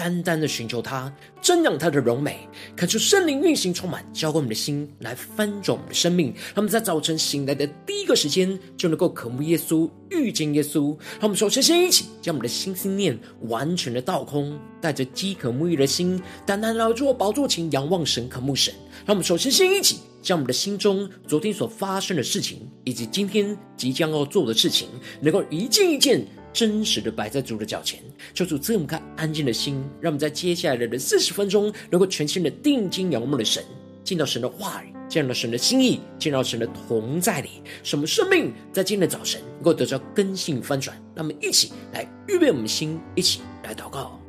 单单的寻求他，瞻仰他的荣美，看出圣灵运行充满，浇灌我们的心，来翻转我们的生命。让我们在早晨醒来的第一个时间，就能够渴慕耶稣，遇见耶稣。让我们首先先一起将我们的心思念完全的倒空，带着饥渴沐浴的心，单单来到宝座前仰望神，渴慕神。让我们首先先一起将我们的心中昨天所发生的事情，以及今天即将要做的事情，能够一件一件。真实的摆在主的脚前，求主赐我们颗安静的心，让我们在接下来的四十分钟，能够全心的定睛仰望的神，见到神的话语，见到神的心意，见到神的同在里，什么生命在今天的早晨能够得到根性翻转。让我们一起来预备我们的心，一起来祷告。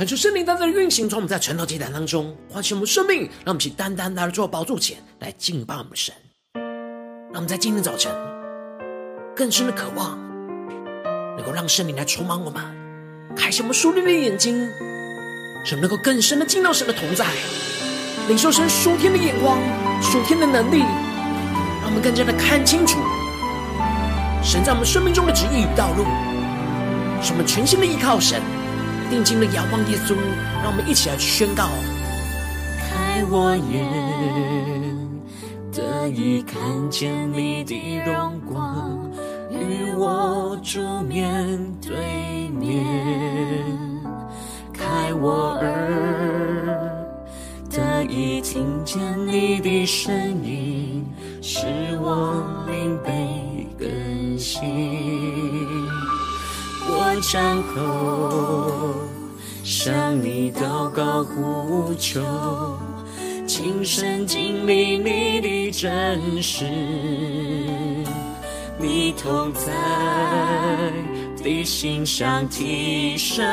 恳求圣灵单单的运行，从我们在晨祷祭坛当中唤醒我们生命，让我们去单单来到宝座前来敬拜我们的神。让我们在今天早晨更深的渴望，能够让圣灵来充满我们，开启我们属灵的眼睛，使我们能够更深的进到神的同在，领受神属天的眼光、属天的能力，让我们更加的看清楚神在我们生命中的旨意与道路，使我们全心的依靠神。定睛的仰望耶稣，让我们一起来宣告：开我眼，得以看见你的荣光，与我主面对面；开我耳，得以听见你的声音，使我灵被更新。我站后，向你祷告呼求，亲身经历你的真实，你同在的心上提升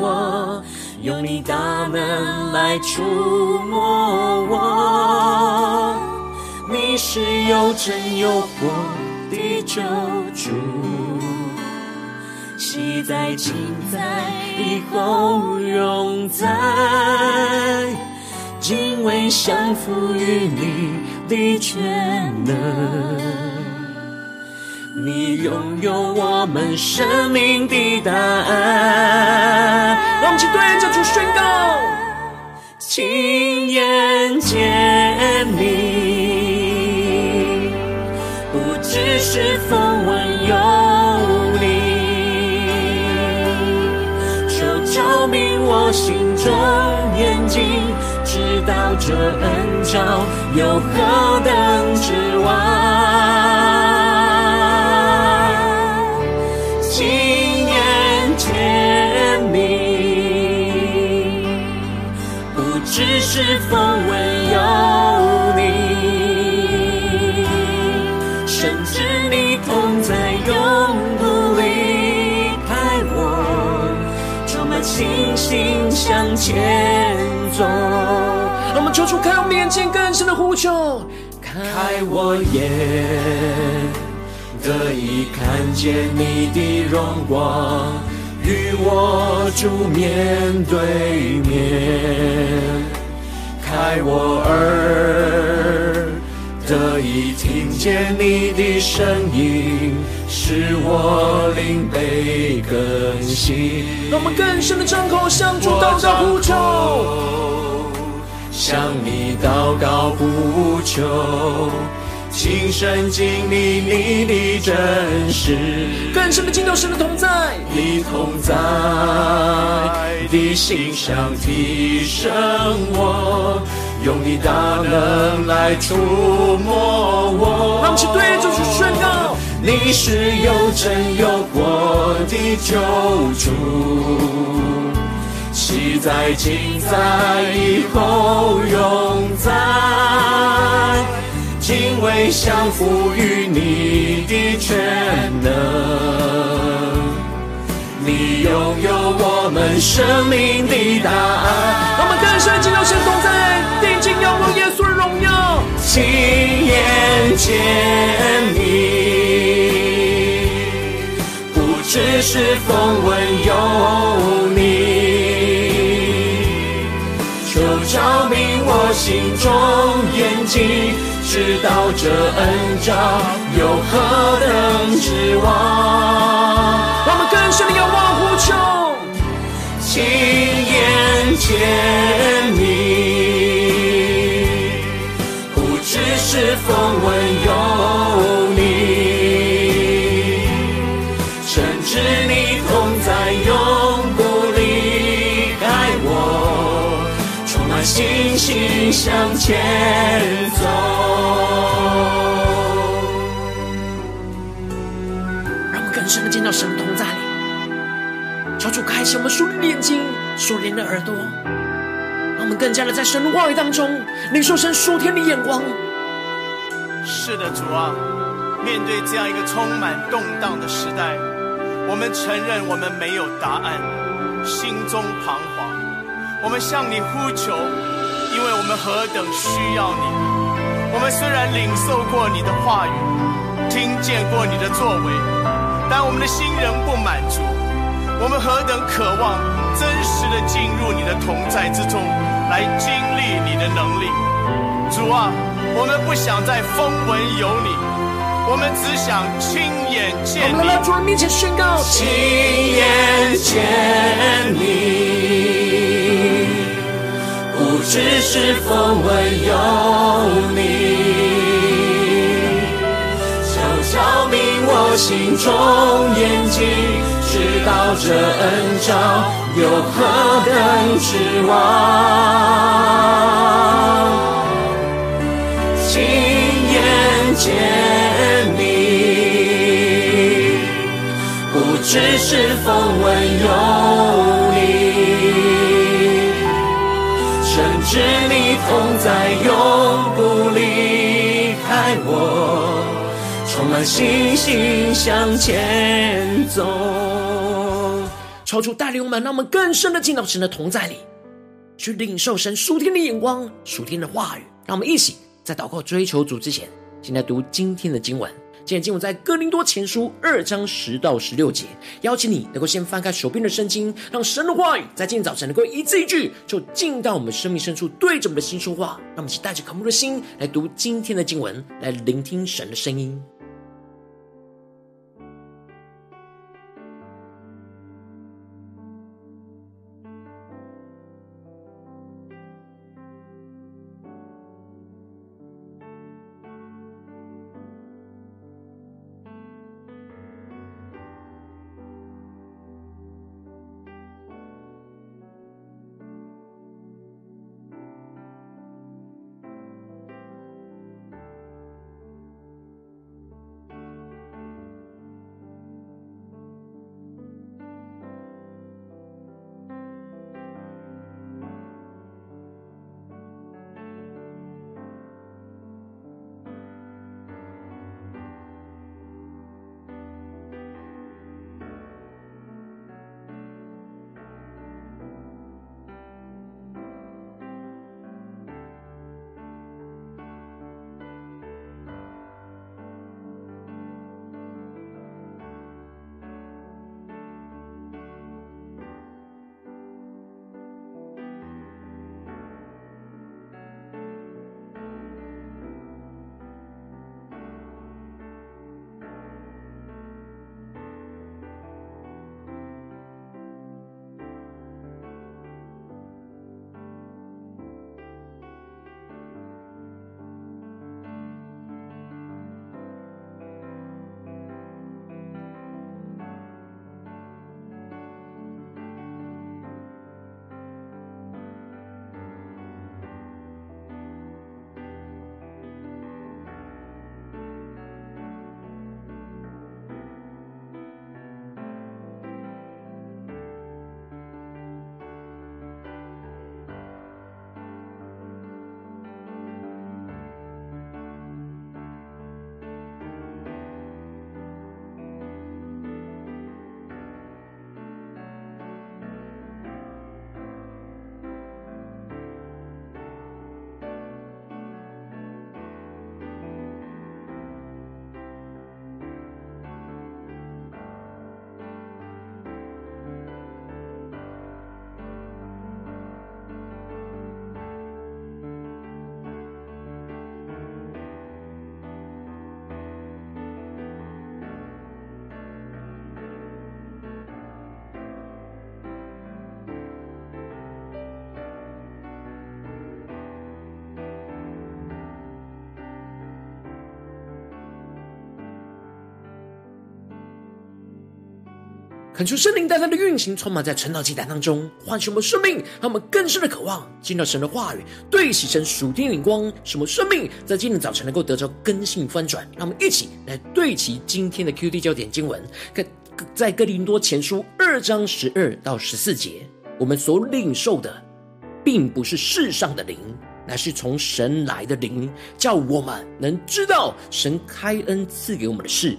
我，用你大能来触摸我，你是又真又活的救主。昔在、今在、以后永在，敬畏降服于你的全能。你拥有我们生命的答案。让我们一起对着主宣告：亲眼见你，不只是风闻有。明我心中眼睛，知道这恩召有何等指望。亲眼见你，不知是风闻有信心。向前走，让我们求主开我们眼睛，更深的呼求，开我眼，得以看见你的荣光，与我主面对面，开我耳。得以听见你的声音，使我灵被更新。让我们更深的张口，向主祷告呼求，向你祷告呼求，亲身经历你的真实，更深的进入神的同在，你同在的心上提升我，用你大能来触摸我。让我们一起对着主宣告：你是有真有活的救主，昔在今在以后永在。敬畏降服于你的全能，拥有我们生命的答案。让我们更深进入神同在，定睛仰望耶稣的荣耀，亲眼见你，不只是风闻有你，求照明我心中眼睛。知道这恩召有何等指望？让我们更深的仰望，亲眼见你，不只是风闻有你，深知你同在，永不离开我，充满信心向前走。让我更深的见到神同在，主开启我们属灵的眼睛、属灵的耳朵，让我们更加的在神的话语当中领受神属天的眼光。是的，主啊，面对这样一个充满动荡的时代，我们承认我们没有答案，心中彷徨。我们向你呼求，因为我们何等需要你。我们虽然领受过你的话语，听见过你的作为。但我们的心仍不满足，我们何等渴望真实的进入你的同在之中，来经历你的能力。主啊，我们不想再风闻有你，我们只想亲眼见你。我们来主人面前宣告：亲眼见你，不只是风闻有你。照明我心中眼睛，知道这恩召有何等指望。亲眼见你，不只是风闻有你，深知你同在，永不离开我。充满信心向前走，求主带领我们，让我们更深的进到神的同在里，去领受神属天的眼光、属天的话语。让我们一起在祷告追求主之前，先来读今天的经文。今天经文在哥林多前书二章十到十六节，邀请你能够先翻开手边的圣经，让神的话语在今天早晨能够一字一句，就进到我们生命深处，对着我们的心说话。让我们一起带着渴慕的心来读今天的经文，来聆听神的声音。恳求圣灵带来的运行，充满在晨祷祭坛当中，唤醒我们生命，让我们更深的渴望进到神的话语，对齐神属天灵光，使我们生命在今天早晨能够得着更新翻转。让我们一起来对齐今天的 QD 焦点经文，在哥林多前书二章十二到十四节，我们所领受的，并不是世上的灵，乃是从神来的灵，叫我们能知道神开恩赐给我们的事。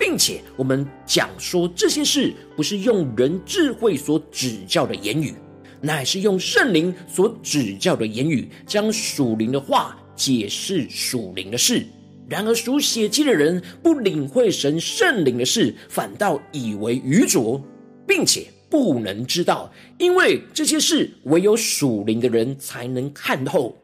并且我们讲说这些事，不是用人智慧所指教的言语，乃是用圣灵所指教的言语，将属灵的话解释属灵的事。然而属血气的人不领会神圣灵的事，反倒以为愚拙，并且不能知道，因为这些事唯有属灵的人才能看透。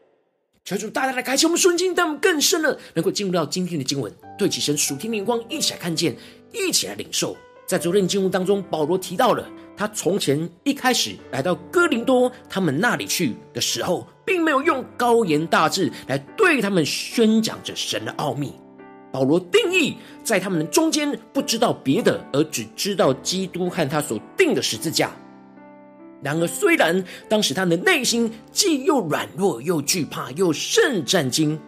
求主大大的开启我们瞬间，但我们更深的能够进入到今天的经文，对起神属天的光，一起来看见，一起来领受。在昨天的经文当中，保罗提到了他从前一开始来到哥林多他们那里去的时候，并没有用高言大志来对他们宣讲着神的奥秘。保罗定义在他们的中间不知道别的，而只知道基督和他所定的十字架。然而，虽然当时他的内心既又软弱又惧怕又甚战惊，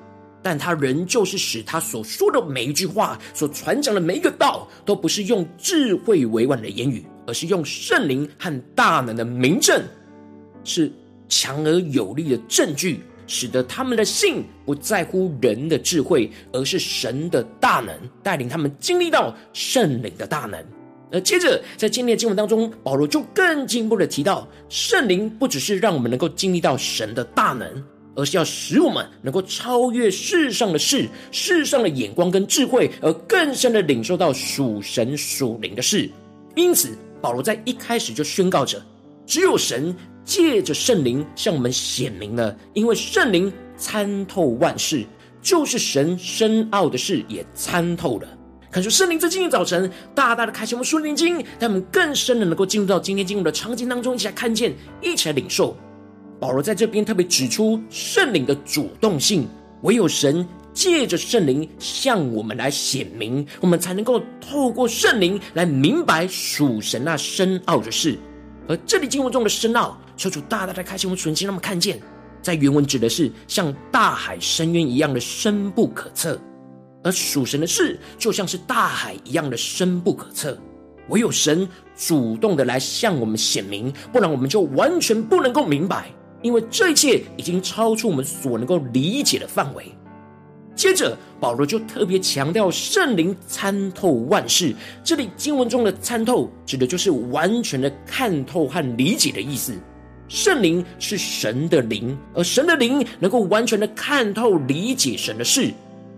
但他仍旧是使他所说的每一句话、所传讲的每一个道，都不是用智慧委婉的言语，而是用圣灵和大能的明证，是强而有力的证据，使得他们的信不在乎人的智慧，而是神的大能带领他们经历到圣灵的大能。而接着，在今天的经文当中，保罗就更进一步的提到，圣灵不只是让我们能够经历到神的大能，而是要使我们能够超越世上的事、世上的眼光跟智慧，而更深的领受到属神属灵的事。因此，保罗在一开始就宣告着：只有神借着圣灵向我们显明了，因为圣灵参透万事，就是神深奥的事也参透了。看出圣灵在今天早晨大大的开启我们属灵经，让我们更深的能够进入到今天经文的场景当中，一起来看见，一起来领受。保罗在这边特别指出圣灵的主动性，唯有神借着圣灵向我们来显明，我们才能够透过圣灵来明白属神那深奥的事。而这里经文中的深奥，求主大大的开启我们属灵经，让我们看见，在原文指的是像大海深渊一样的深不可测。而属神的事，就像是大海一样的深不可测，唯有神主动的来向我们显明，不然我们就完全不能够明白，因为这一切已经超出我们所能够理解的范围。接着，保罗就特别强调圣灵参透万事，这里经文中的参透，指的就是完全的看透和理解的意思。圣灵是神的灵，而神的灵能够完全的看透理解神的事。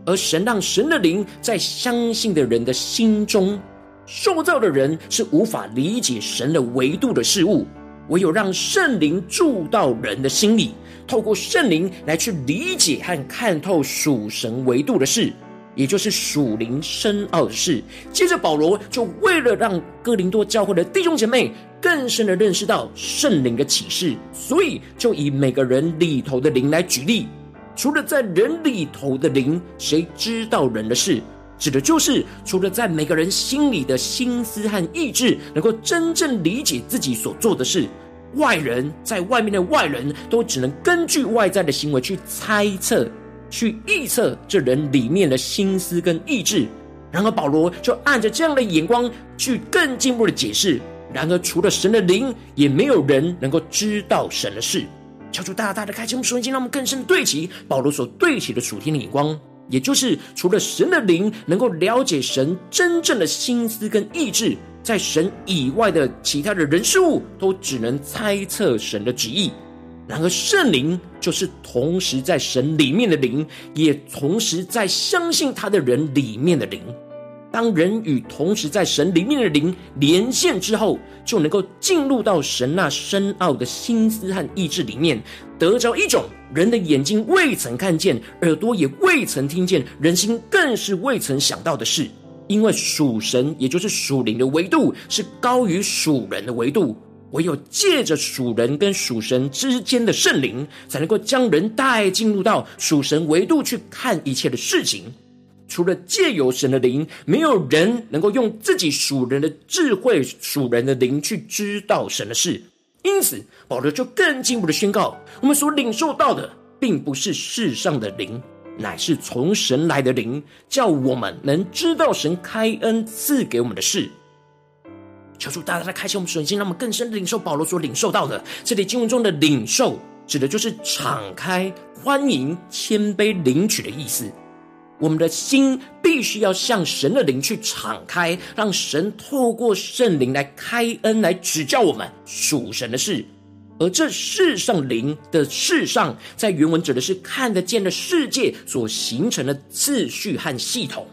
而神让神的灵在相信的人的心中，受造的人是无法理解神的维度的事物，唯有让圣灵住到人的心里，透过圣灵来去理解和看透属神维度的事，也就是属灵深奥的事。接着保罗就为了让哥林多教会的弟兄姐妹更深的认识到圣灵的启示，所以就以每个人里头的灵来举例。除了在人里头的灵，谁知道人的事？指的就是除了在每个人心里的心思和意志，能够真正理解自己所做的事，外人在外面的外人都只能根据外在的行为去猜测、去预测这人里面的心思跟意志。然而保罗就按着这样的眼光去更进一步的解释。然而除了神的灵，也没有人能够知道神的事。求主大大的开启我们属灵经，让我们更深的对齐保罗所对齐的属天的眼光，也就是除了神的灵能够了解神真正的心思跟意志，在神以外的其他的人事物都只能猜测神的旨意。然而圣灵就是同时在神里面的灵，也同时在相信他的人里面的灵。当人与同时在神里面的灵连线之后，就能够进入到神那深奥的心思和意志里面，得着一种人的眼睛未曾看见、耳朵也未曾听见、人心更是未曾想到的事。因为属神，也就是属灵的维度，是高于属人的维度。唯有借着属人跟属神之间的圣灵，才能够将人带进入到属神维度去看一切的事情。除了借由神的灵，没有人能够用自己属人的智慧、属人的灵去知道神的事。因此，保罗就更进一步的宣告：我们所领受到的，并不是世上的灵，乃是从神来的灵，叫我们能知道神开恩赐给我们的事。求主大大的开启我们神心，让我们更深的领受保罗所领受到的。这里经文中的领受，指的就是敞开、欢迎、谦卑领取的意思。我们的心必须要向神的灵去敞开，让神透过圣灵来开恩，来指教我们属神的事。而这世上灵的世上，在原文指的是看得见的世界所形成的次序和系统。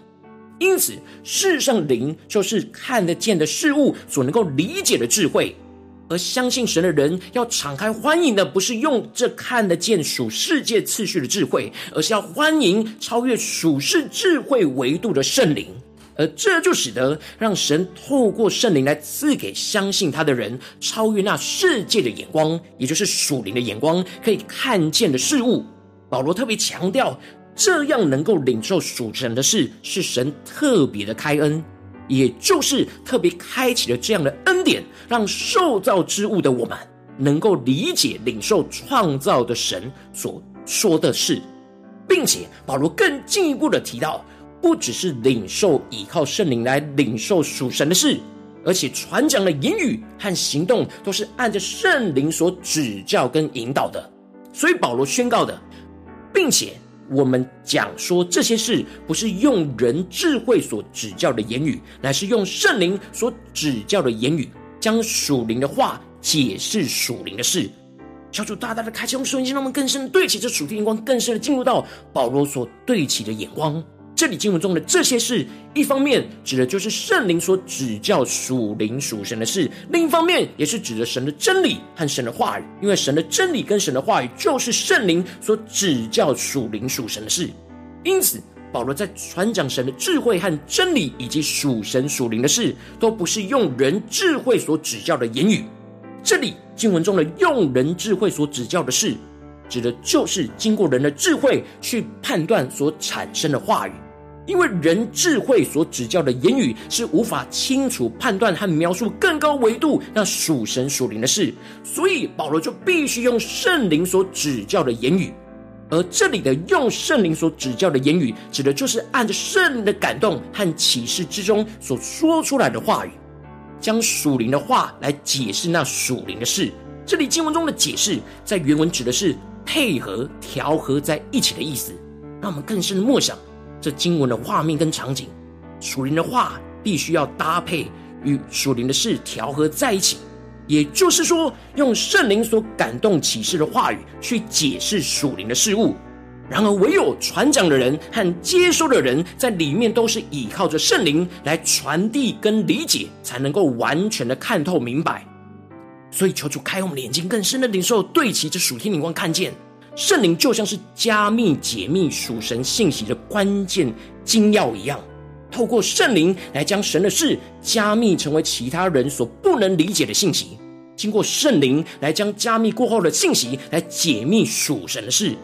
因此，世上灵就是看得见的事物所能够理解的智慧。而相信神的人要敞开欢迎的，不是用这看得见属世界次序的智慧，而是要欢迎超越属世智慧维度的圣灵。而这就使得让神透过圣灵来赐给相信他的人，超越那世界的眼光，也就是属灵的眼光，可以看见的事物。保罗特别强调，这样能够领受属神的事，是神特别的开恩。也就是特别开启了这样的恩典，让受造之物的我们能够理解、领受创造的神所说的事，并且保罗更进一步的提到，不只是领受依靠圣灵来领受属神的事，而且传讲的言语和行动都是按着圣灵所指教跟引导的。所以保罗宣告的，并且。我们讲说这些事，不是用人智慧所指教的言语，乃是用圣灵所指教的言语，将属灵的话解释属灵的事。小主大大的开启我们属灵心，让我们更深的对齐这属天眼光，更深的进入到保罗所对齐的眼光。这里经文中的这些事，一方面指的就是圣灵所指教属灵属神的事，另一方面也是指着神的真理和神的话语。因为神的真理跟神的话语，就是圣灵所指教属灵属神的事。因此，保罗在传讲神的智慧和真理，以及属神属灵的事，都不是用人智慧所指教的言语。这里经文中的用人智慧所指教的事，指的就是经过人的智慧去判断所产生的话语。因为人智慧所指教的言语是无法清楚判断和描述更高维度那属神属灵的事，所以保罗就必须用圣灵所指教的言语。而这里的用圣灵所指教的言语，指的就是按着圣灵的感动和启示之中所说出来的话语，将属灵的话来解释那属灵的事。这里经文中的解释，在原文指的是配合、调和在一起的意思。让我们更深的默想。这经文的画面跟场景，属灵的话必须要搭配与属灵的事调和在一起，也就是说，用圣灵所感动启示的话语去解释属灵的事物。然而，唯有传讲的人和接收的人在里面都是依靠着圣灵来传递跟理解，才能够完全的看透明白。所以，求主开我们眼睛，更深的领受对齐这属天灵光，看见。圣灵就像是加密解密属神信息的关键金钥一样，透过圣灵来将神的事加密成为其他人所不能理解的信息，经过圣灵来将加密过后的信息来解密属神的事，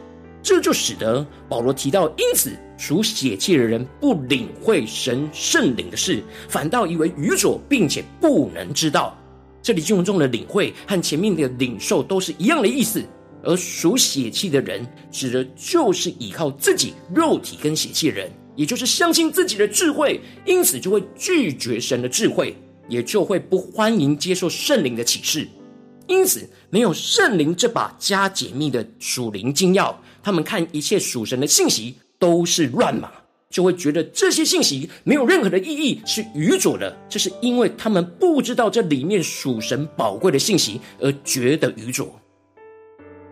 这就使得保罗提到，因此属血气的人不领会神圣灵的事，反倒以为愚拙，并且不能知道。这里经文中的领会和前面的领受都是一样的意思。而属血气的人，指的就是依靠自己肉体跟血气的人，也就是相信自己的智慧，因此就会拒绝神的智慧，也就会不欢迎接受圣灵的启示。因此，没有圣灵这把加解密的属灵金钥，他们看一切属神的信息都是乱码，就会觉得这些信息没有任何的意义，是愚拙的。这是因为他们不知道这里面属神宝贵的信息，而觉得愚拙。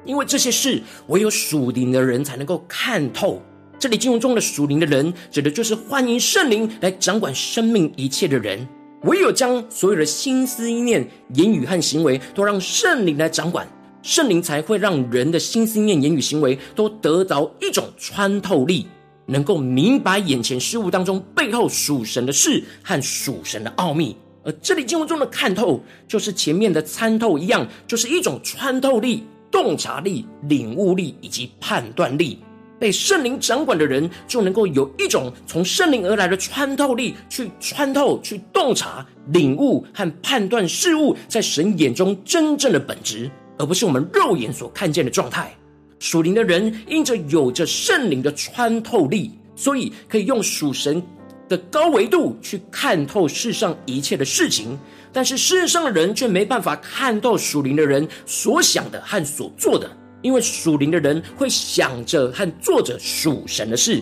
因为这些事，唯有属灵的人才能够看透。这里经文中的属灵的人，指的就是欢迎圣灵来掌管生命一切的人。唯有将所有的心思意念、言语和行为都让圣灵来掌管，圣灵才会让人的心思意念、言语、行为都得到一种穿透力，能够明白眼前事物当中背后属神的事和属神的奥秘。而这里经文中的看透，就是前面的参透一样，就是一种穿透力。洞察力、领悟力以及判断力，被圣灵掌管的人，就能够有一种从圣灵而来的穿透力，去穿透、去洞察、领悟和判断事物在神眼中真正的本质，而不是我们肉眼所看见的状态。属灵的人因着有着圣灵的穿透力，所以可以用属神的高维度去看透世上一切的事情。但是世上的人却没办法看到属灵的人所想的和所做的。因为属灵的人会想着和做着属神的事，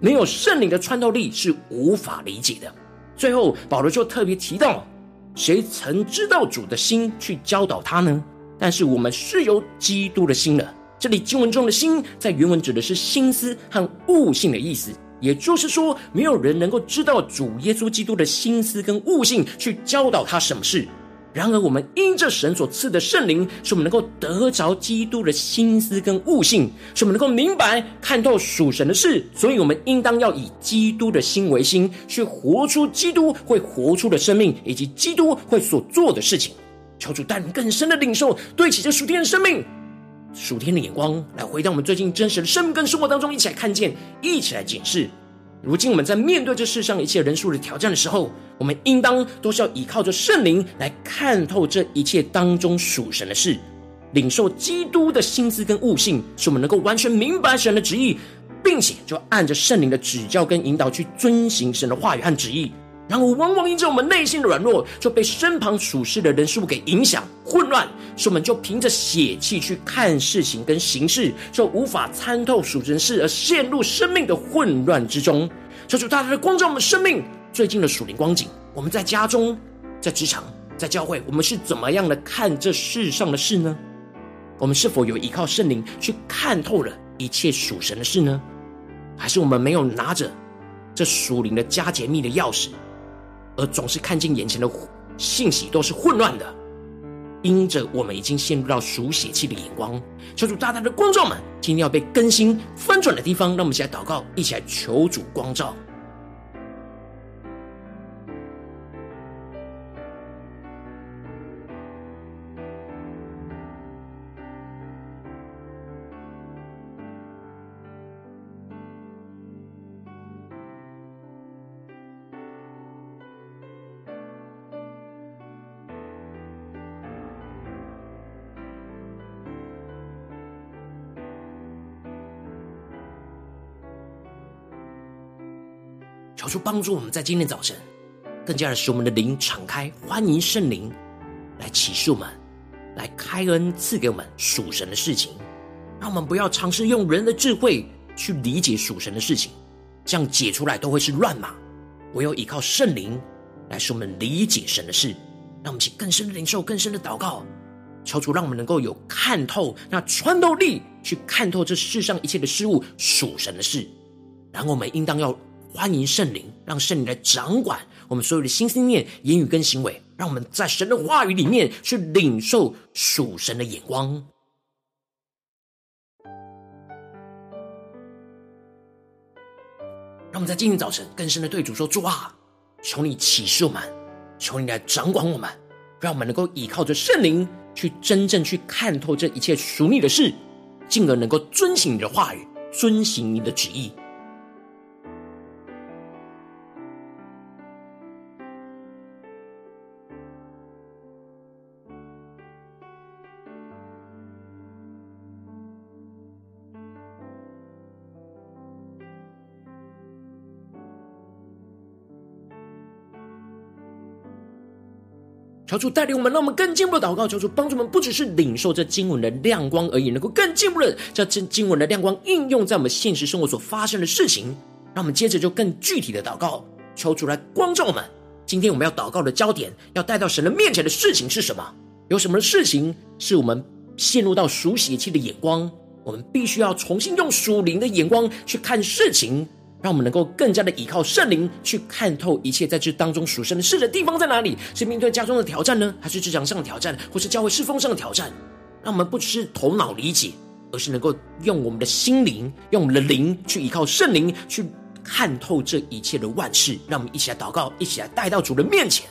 没有圣灵的穿透力是无法理解的。最后，保罗就特别提到：谁曾知道主的心去教导他呢？但是我们是有基督的心了。这里经文中的心，在原文指的是心思和悟性的意思，也就是说，没有人能够知道主耶稣基督的心思跟悟性去教导他什么事。然而，我们因着神所赐的圣灵，使我们能够得着基督的心思跟悟性，使我们能够明白看透属神的事。所以，我们应当要以基督的心为心，去活出基督会活出的生命，以及基督会所做的事情。求主带领更深的领受，对齐这属天的生命、属天的眼光，来回到我们最近真实的生命跟生活当中，一起来看见，一起来检视。如今我们在面对这世上一切人数的挑战的时候，我们应当都是要依靠着圣灵来看透这一切当中属神的事，领受基督的心思跟悟性，使我们能够完全明白神的旨意，并且就按着圣灵的指教跟引导去遵行神的话语和旨意。然后，往往因着我们内心的软弱，就被身旁属世的人事物给影响、混乱，所以我们就凭着血气去看事情跟行事，就无法参透属神事，而陷入生命的混乱之中。求主大大的光照我们生命最近的属灵光景。我们在家中、在职场、在教会，我们是怎么样的看这世上的事呢？我们是否有依靠圣灵去看透了一切属神的事呢？还是我们没有拿着这属灵的加解密的钥匙？而总是看见眼前的信息都是混乱的，因着我们已经陷入到属血气的眼光，求主大大的光照们，今天要被更新翻转的地方，让我们一起来祷告，一起来求主光照。求帮助我们在今天早晨，更加的使我们的灵敞开，欢迎圣灵来启示我们，来开恩赐给我们属神的事情。让我们不要尝试用人的智慧去理解属神的事情，这样解出来都会是乱码。唯有依靠圣灵来使我们理解神的事，让我们去更深的领受、更深的祷告，求主让我们能够有看透那穿透力，去看透这世上一切的事物属神的事。然后我们应当要。欢迎圣灵，让圣灵来掌管我们所有的心思念、言语跟行为，让我们在神的话语里面去领受属神的眼光。让我们在今天早晨更深的对主说：主啊，求你启示我们，求你来掌管我们，让我们能够依靠着圣灵去真正去看透这一切属你的事，进而能够遵行你的话语，遵行你的旨意。求主带领我们，让我们更进步的祷告。求主帮助我们，不只是领受这经文的亮光而已，能够更进步的将这经文的亮光应用在我们现实生活所发生的事情。让我们接着就更具体的祷告，求主来光照我们。今天我们要祷告的焦点，要带到神的面前的事情是什么？有什么事情是我们陷入到属血气的眼光？我们必须要重新用属灵的眼光去看事情。让我们能够更加的依靠圣灵去看透一切在这当中属神的事的地方在哪里？是面对家中的挑战呢，还是职场上的挑战，或是教会侍奉上的挑战？让我们不只是头脑理解，而是能够用我们的心灵，用我们的灵去依靠圣灵去看透这一切的万事。让我们一起来祷告，一起来带到主的面前。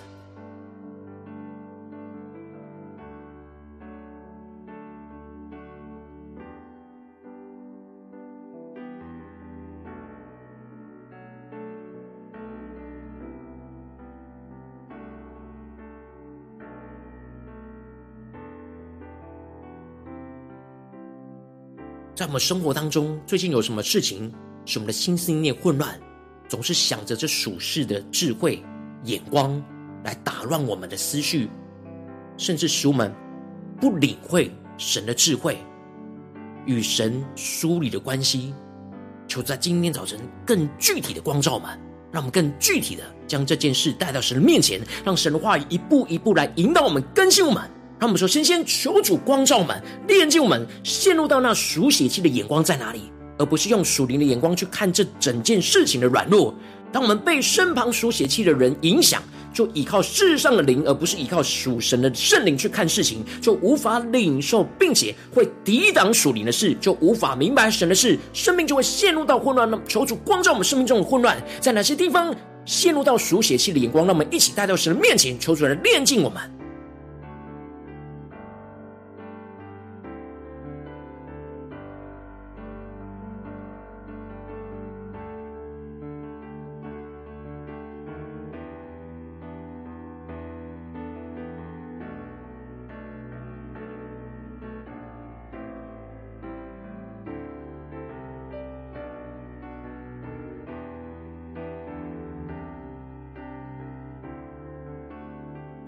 在我们生活当中，最近有什么事情使我们的心思念混乱，总是想着这属世的智慧眼光来打乱我们的思绪，甚至使我们不领会神的智慧与神疏离的关系。求在今天早晨更具体的光照们，让我们更具体的将这件事带到神的面前，让神的话语一步一步来引导我们、更新我们。让我们说，先先求主光照我们，炼净我们，陷入到那属血气的眼光在哪里，而不是用属灵的眼光去看这整件事情的软弱。当我们被身旁属血气的人影响，就依靠世上的灵，而不是依靠属神的圣灵去看事情，就无法领受，并且会抵挡属灵的事，就无法明白神的事，生命就会陷入到混乱。那，求主光照我们生命中的混乱，在哪些地方陷入到属血气的眼光？让我们一起带到神的面前，求主来炼净我们。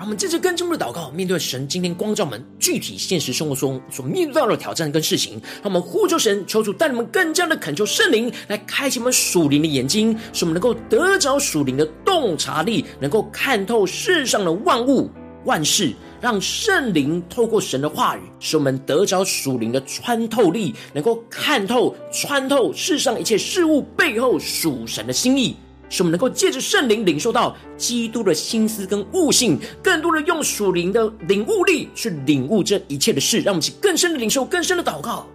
我们接着跟进一步的祷告，面对神今天光照我们具体现实生活中所面对到的挑战跟事情，让我们呼求神，求主带你们更加的恳求圣灵来开启我们属灵的眼睛，使我们能够得着属灵的洞察力，能够看透世上的万物万事，让圣灵透过神的话语，使我们得着属灵的穿透力，能够看透穿透世上一切事物背后属神的心意。使我们能够借着圣灵领受到基督的心思跟悟性，更多的用属灵的领悟力去领悟这一切的事，让我们去更深的领受、更深的祷告。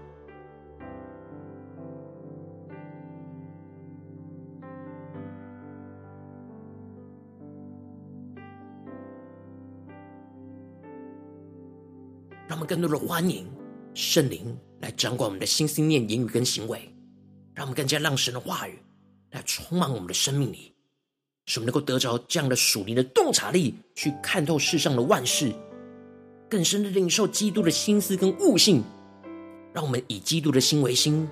让我们更多的欢迎圣灵来掌管我们的心、思念、言语跟行为，让我们更加让神的话语。来充满我们的生命里，使我们能够得着这样的属灵的洞察力，去看透世上的万事，更深的领受基督的心思跟悟性，让我们以基督的心为心，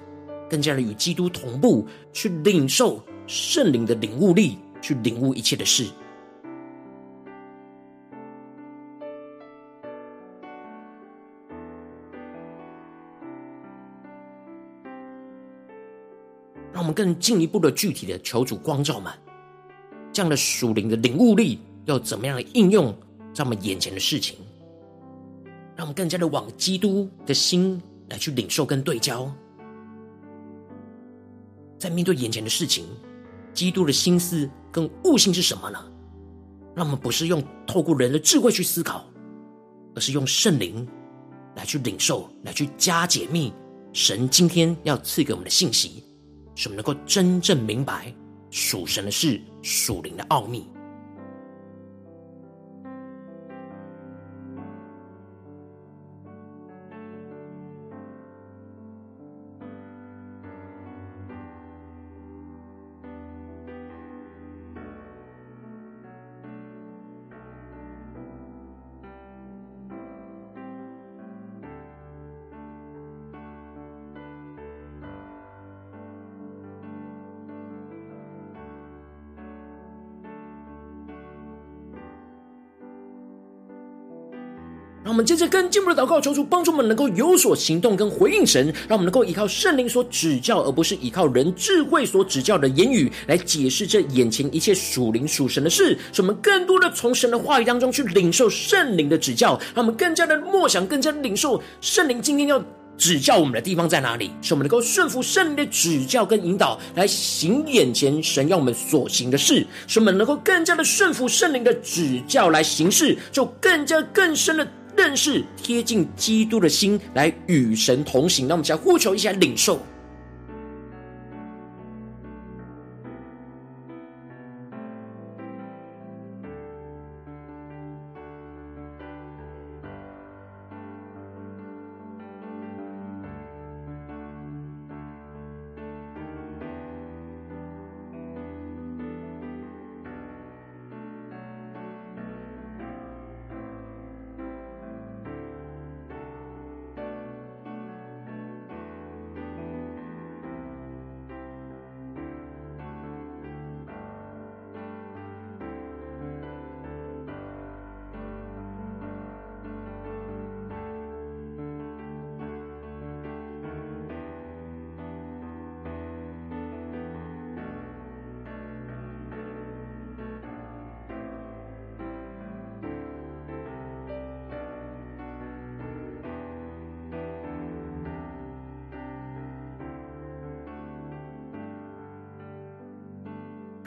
更加的与基督同步，去领受圣灵的领悟力，去领悟一切的事。让我们更进一步的、具体的求主光照们，这样的属灵的领悟力要怎么样的应用在我们眼前的事情？让我们更加的往基督的心来去领受跟对焦，在面对眼前的事情，基督的心思跟悟性是什么呢？让我们不是用透过人的智慧去思考，而是用圣灵来去领受、来去加解密神今天要赐给我们的信息。使我们能够真正明白属神的事、属灵的奥秘。接着更进一步的祷告，求主帮助我们能够有所行动跟回应神，让我们能够依靠圣灵所指教，而不是依靠人智慧所指教的言语来解释这眼前一切属灵属神的事。使我们更多的从神的话语当中去领受圣灵的指教，让我们更加的默想，更加的领受圣灵今天要指教我们的地方在哪里，使我们能够顺服圣灵的指教跟引导来行眼前神要我们所行的事，使我们能够更加的顺服圣灵的指教来行事，就更加更深的。认识贴近基督的心，来与神同行。那我们先呼求一下领受。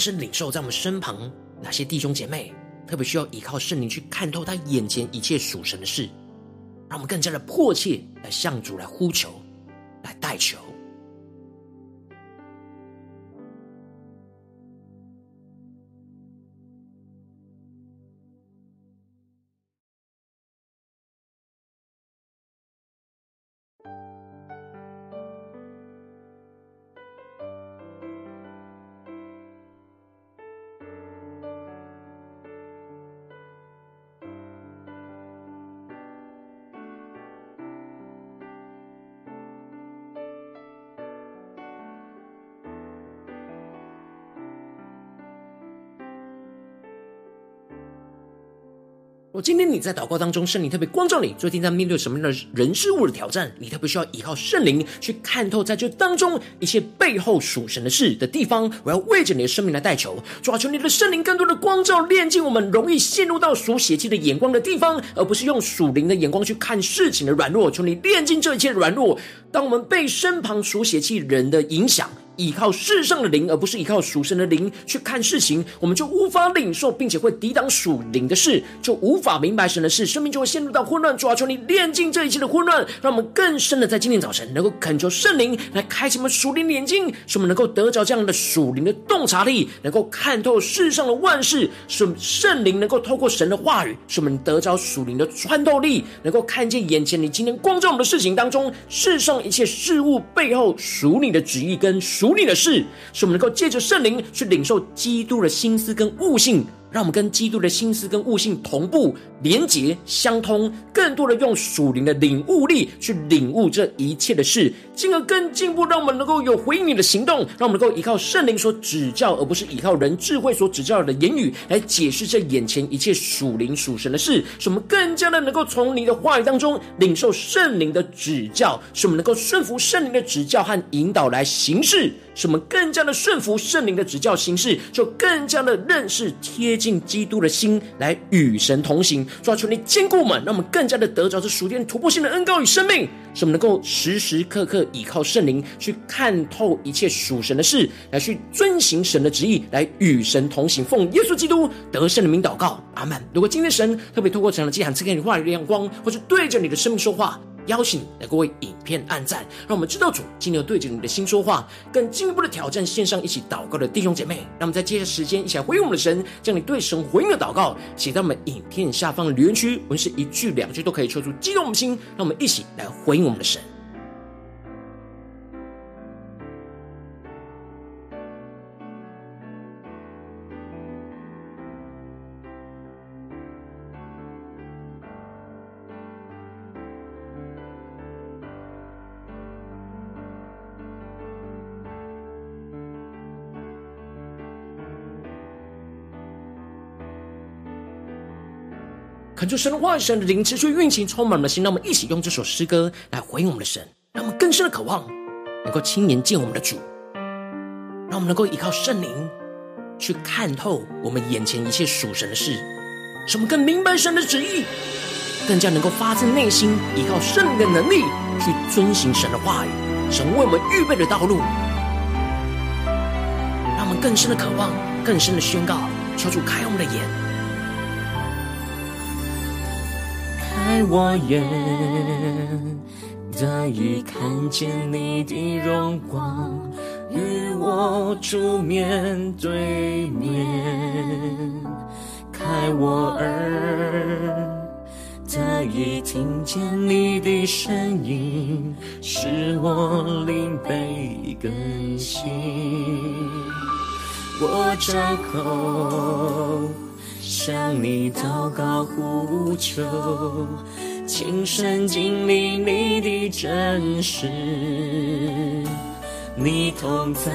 深领受，在我们身旁哪些弟兄姐妹特别需要依靠圣灵去看透他眼前一切属神的事，让我们更加的迫切来向主来呼求，来代求。今天你在祷告当中，圣灵特别光照你，最近在面对什么样的人事物的挑战，你特别需要依靠圣灵去看透在这当中一切背后属神的事的地方。我要为着你的生命来代求，主啊，求你的圣灵更多的光照，炼净我们容易陷入到属血气的眼光的地方，而不是用属灵的眼光去看事情的软弱。求你炼净这一切的软弱，当我们被身旁属血气人的影响。依靠世上的灵，而不是依靠属神的灵去看事情，我们就无法领受，并且会抵挡属灵的事，就无法明白神的事，生命就会陷入到混乱。主啊，求你炼净这一切的混乱，让我们更深的在今天早晨能够恳求圣灵来开启我们属灵的眼睛，使我们能够得着这样的属灵的洞察力，能够看透世上的万事，使圣灵能够透过神的话语，使我们得着属灵的穿透力，能够看见眼前你今天光照我们的事情当中，世上一切事物背后属你的旨意跟属。主你的事，使我们能够借着圣灵去领受基督的心思跟悟性。让我们跟基督的心思跟悟性同步、连结、相通，更多的用属灵的领悟力去领悟这一切的事，进而更进一步，让我们能够有回应你的行动，让我们能够依靠圣灵所指教，而不是依靠人智慧所指教的言语来解释这眼前一切属灵属神的事，使我们更加的能够从你的话语当中领受圣灵的指教，使我们能够顺服圣灵的指教和引导来行事，使我们更加的顺服圣灵的指教行事，就更加的认识贴。尽基督的心来与神同行，主啊，求你坚固门，让我们更加的得着这属天突破性的恩膏与生命，使我们能够时时刻刻倚靠圣灵去看透一切属神的事，来去遵行神的旨意，来与神同行。奉耶稣基督得胜的名祷告，阿门。如果今天神特别透过这样的祭坛赐给你话语的亮光，或是对着你的生命说话。邀请来各位影片按赞，让我们知道主今天对着你的心说话，更进一步的挑战线上一起祷告的弟兄姐妹。让我们在接下来时间一起来回应我们的神，将你对神回应的祷告写在我们影片下方的留言区，我们是一句两句都可以说出激动我们的心。让我们一起来回应我们的神。恳求神的话语、神的灵持续运行，充满我们的心。让我们一起用这首诗歌来回应我们的神，让我们更深的渴望能够亲眼见我们的主，让我们能够依靠圣灵去看透我们眼前一切属神的事，使我们更明白神的旨意，更加能够发自内心依靠圣灵的能力去遵行神的话语，神为我们预备的道路，让我们更深的渴望，更深的宣告，求主开我们的眼。开我眼，得以看见你的荣光，与我主面对面。开我耳，得以听见你的声音，使我灵被更新。我张口。向你祷告呼求，亲身经历你的真实，你同在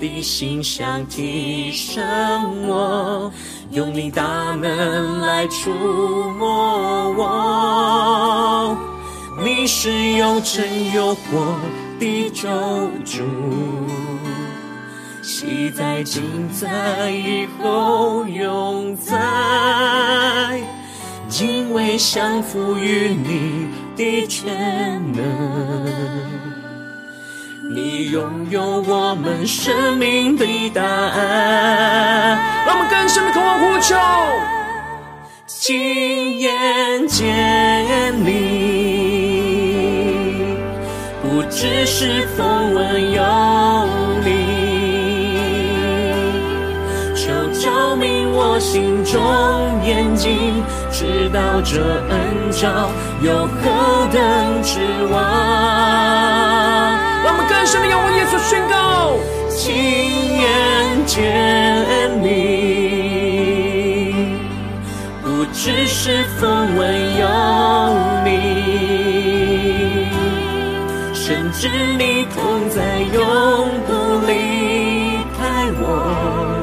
的馨香提升我，用你大能来触摸我。你是有真有活的救主，昔在今在以后永在，敬畏降服于你的全能。你拥有我们生命的答案，让我们更深的渴望呼求，亲眼见你，不只是风闻有你，照明我心中眼睛，知道这恩召有何等指望。让我们更深的仰望耶稣，宣告：亲眼见你，不只是风闻有你，深知你同在，永不离开我，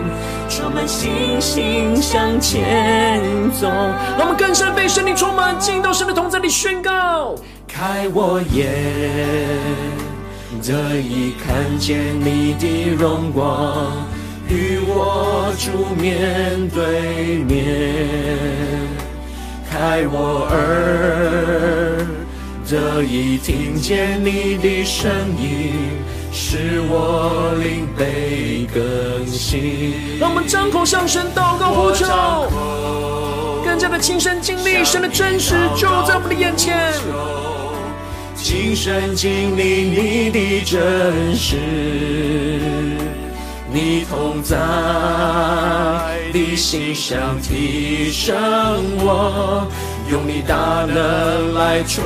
充满信心向前走。让我们更深被圣灵充满，进到神的同在里宣告：开我眼。得以看见你的荣光，与我主面对面，开我耳，得以听见你的声音，使我灵被更新。让我们张口向神祷告呼求，更加的亲身经历神的真实就在我们的眼前。亲身经历你的真实，你同在的馨香提升我，用你大能来触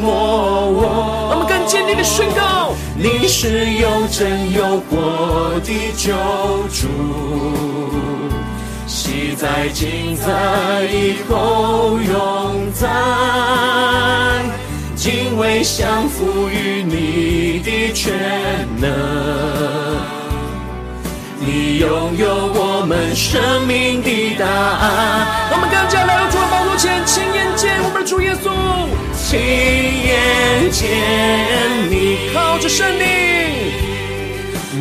摸我。我们更坚定的宣告：你是又真又活的救主，昔在今在以后永在。敬畏降服于你的全能，你拥有我们生命的答案。我们更加来到主的宝座前，亲眼见我们的主耶稣，亲眼见你靠着圣灵，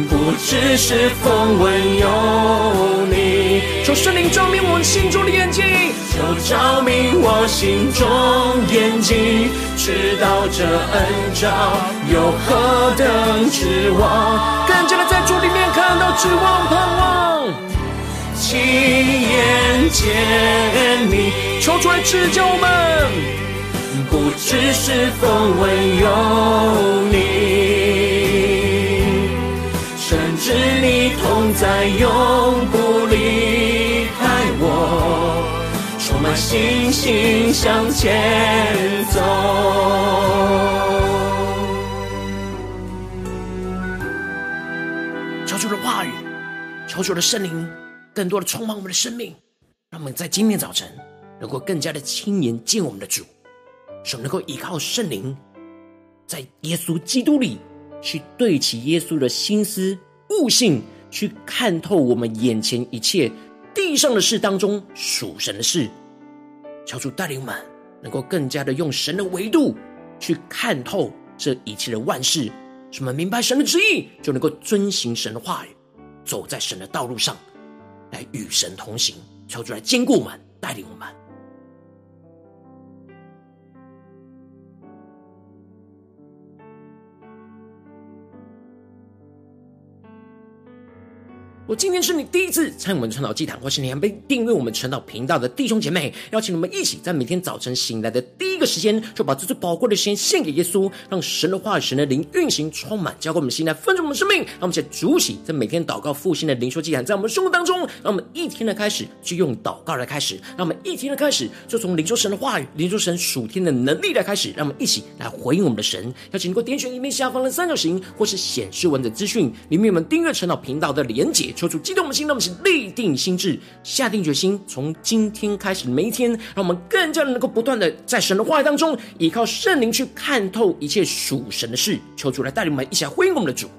不只是风闻有你，求圣灵照明我们心中的眼睛，求照明我心中眼睛。知道这恩召有何等指望，更加的在主里面看到指望盼望，亲眼见你，求主来指教我们，不只是风唯有你，深知你同在，永不离开我。充满信心向前走。求主的话语，求主的圣灵，更多的充满我们的生命，让我们在今天早晨能够更加的亲眼见我们的主，使我们能够依靠圣灵，在耶稣基督里去对齐耶稣的心思悟性，去看透我们眼前一切地上的事当中属神的事。求主带领我们，能够更加的用神的维度去看透这一切的万事，使我们明白神的旨意，就能够遵行神的话语，走在神的道路上，来与神同行。求主来坚固我们，带领我们。我今天是你第一次参与我们晨祷祭坛，或是你还没订阅我们晨祷频道的弟兄姐妹，邀请你们一起在每天早晨醒来的第一个时间，就把这最宝贵的时间献给耶稣，让神的话语、神的灵运行充满，交给我们心来分盛我们生命。让我们一起来主起，在每天祷告复兴的灵修祭坛，在我们生活当中，让我们一天的开始就用祷告来开始，让我们一天的开始就从灵修神的话语、灵修神属天的能力来开始，让我们一起来回应我们的神。邀请你给我点选页面下方的三角形，或是显示文字资讯里面有我们订阅晨祷频道的连结。求主激动我们的心，让我们是立定心志，下定决心，从今天开始每一天，让我们更加的能够不断的在神的话语当中，依靠圣灵去看透一切属神的事。求主来带领我们一起来回应我们的主。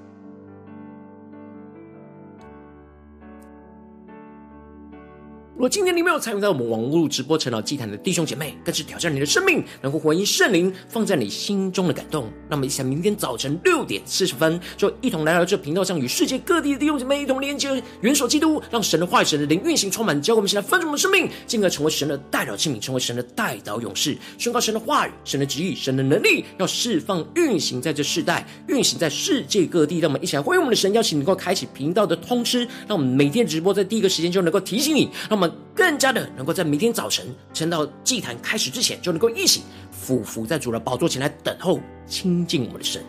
如果今天你没有参与到我们网络直播成老祭坛的弟兄姐妹，更是挑战你的生命，能够回应圣灵放在你心中的感动。那么，一起明天早晨六点四十分，就一同来到这频道上，与世界各地的弟兄姐妹一同连接，元首基督，让神的话语、神的灵运行充满，教会我们，现在分盛我们的生命，进而成为神的代表器皿，成为神的代祷勇士，宣告神的话语、神的旨意、神的能力，要释放运行在这世代，运行在世界各地。让我们一起来回应我们的神，邀请你能够开启频道的通知，让我们每天直播在第一个时间就能够提醒你，让我们。更加的能够在明天早晨，趁到祭坛开始之前，就能够一起俯伏在主的宝座前来等候亲近我们的神。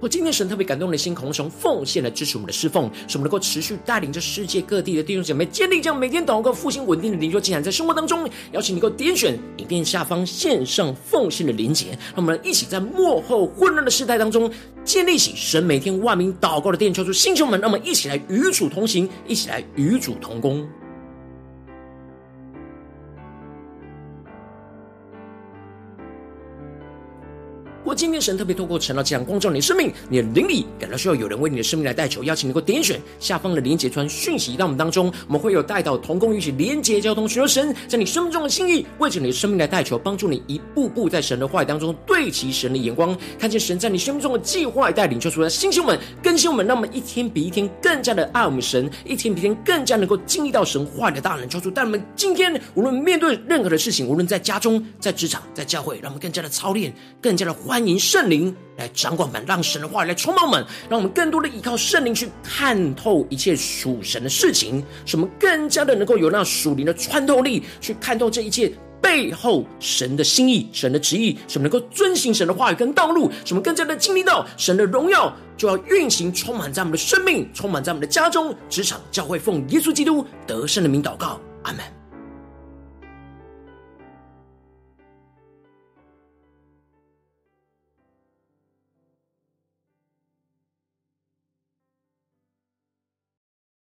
我今天神特别感动的心，空从奉献来支持我们的侍奉，使我们能够持续带领着世界各地的弟兄姐妹建立这样每天祷告复兴稳定的灵修进展，在生活当中，邀请你能够点选影片下方线上奉献的连结，让我们一起在幕后混乱的时代当中，建立起神每天万名祷告的殿，求主星球们，让我们一起来与主同行，一起来与主同工。今神特别透过晨祷祭坛光照你的生命，你的灵里感到需要有人为你的生命来代求，邀请能够点选下方的连结传讯息到我们当中，我们会有带到同工一起连结交通，寻求神在你生命中的心意，为着你的生命来代求，帮助你一步步在神的话语当中对齐神的眼光，看见神在你生命中的计划带领，就出来星球们更新我们，让我们一天比一天更加的爱我们神，一天比一天更加能够经历到神话语的大能，求主带我们今天无论面对任何的事情，无论在家中、在职场、在教会，让我们更加的操练，更加的欢。欢迎圣灵来掌管我们，让神的话语来充满我们，让我们更多的依靠圣灵去看透一切属神的事情，使我们更加的能够有那属灵的穿透力，去看透这一切背后神的心意、神的旨意，使我们能够遵行神的话语跟道路，使我们更加的经历到神的荣耀就要运行，充满在我们的生命，充满在我们的家中、职场、教会，奉耶稣基督得胜的名祷告，阿门。